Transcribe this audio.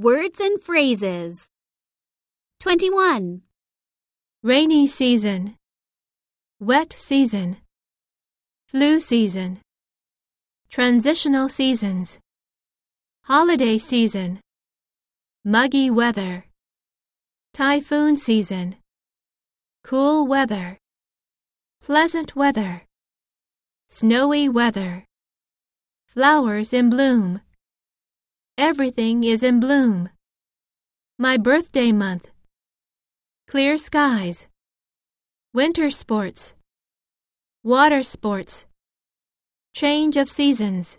Words and phrases. 21. Rainy season. Wet season. Flu season. Transitional seasons. Holiday season. Muggy weather. Typhoon season. Cool weather. Pleasant weather. Snowy weather. Flowers in bloom. Everything is in bloom. My birthday month. Clear skies. Winter sports. Water sports. Change of seasons.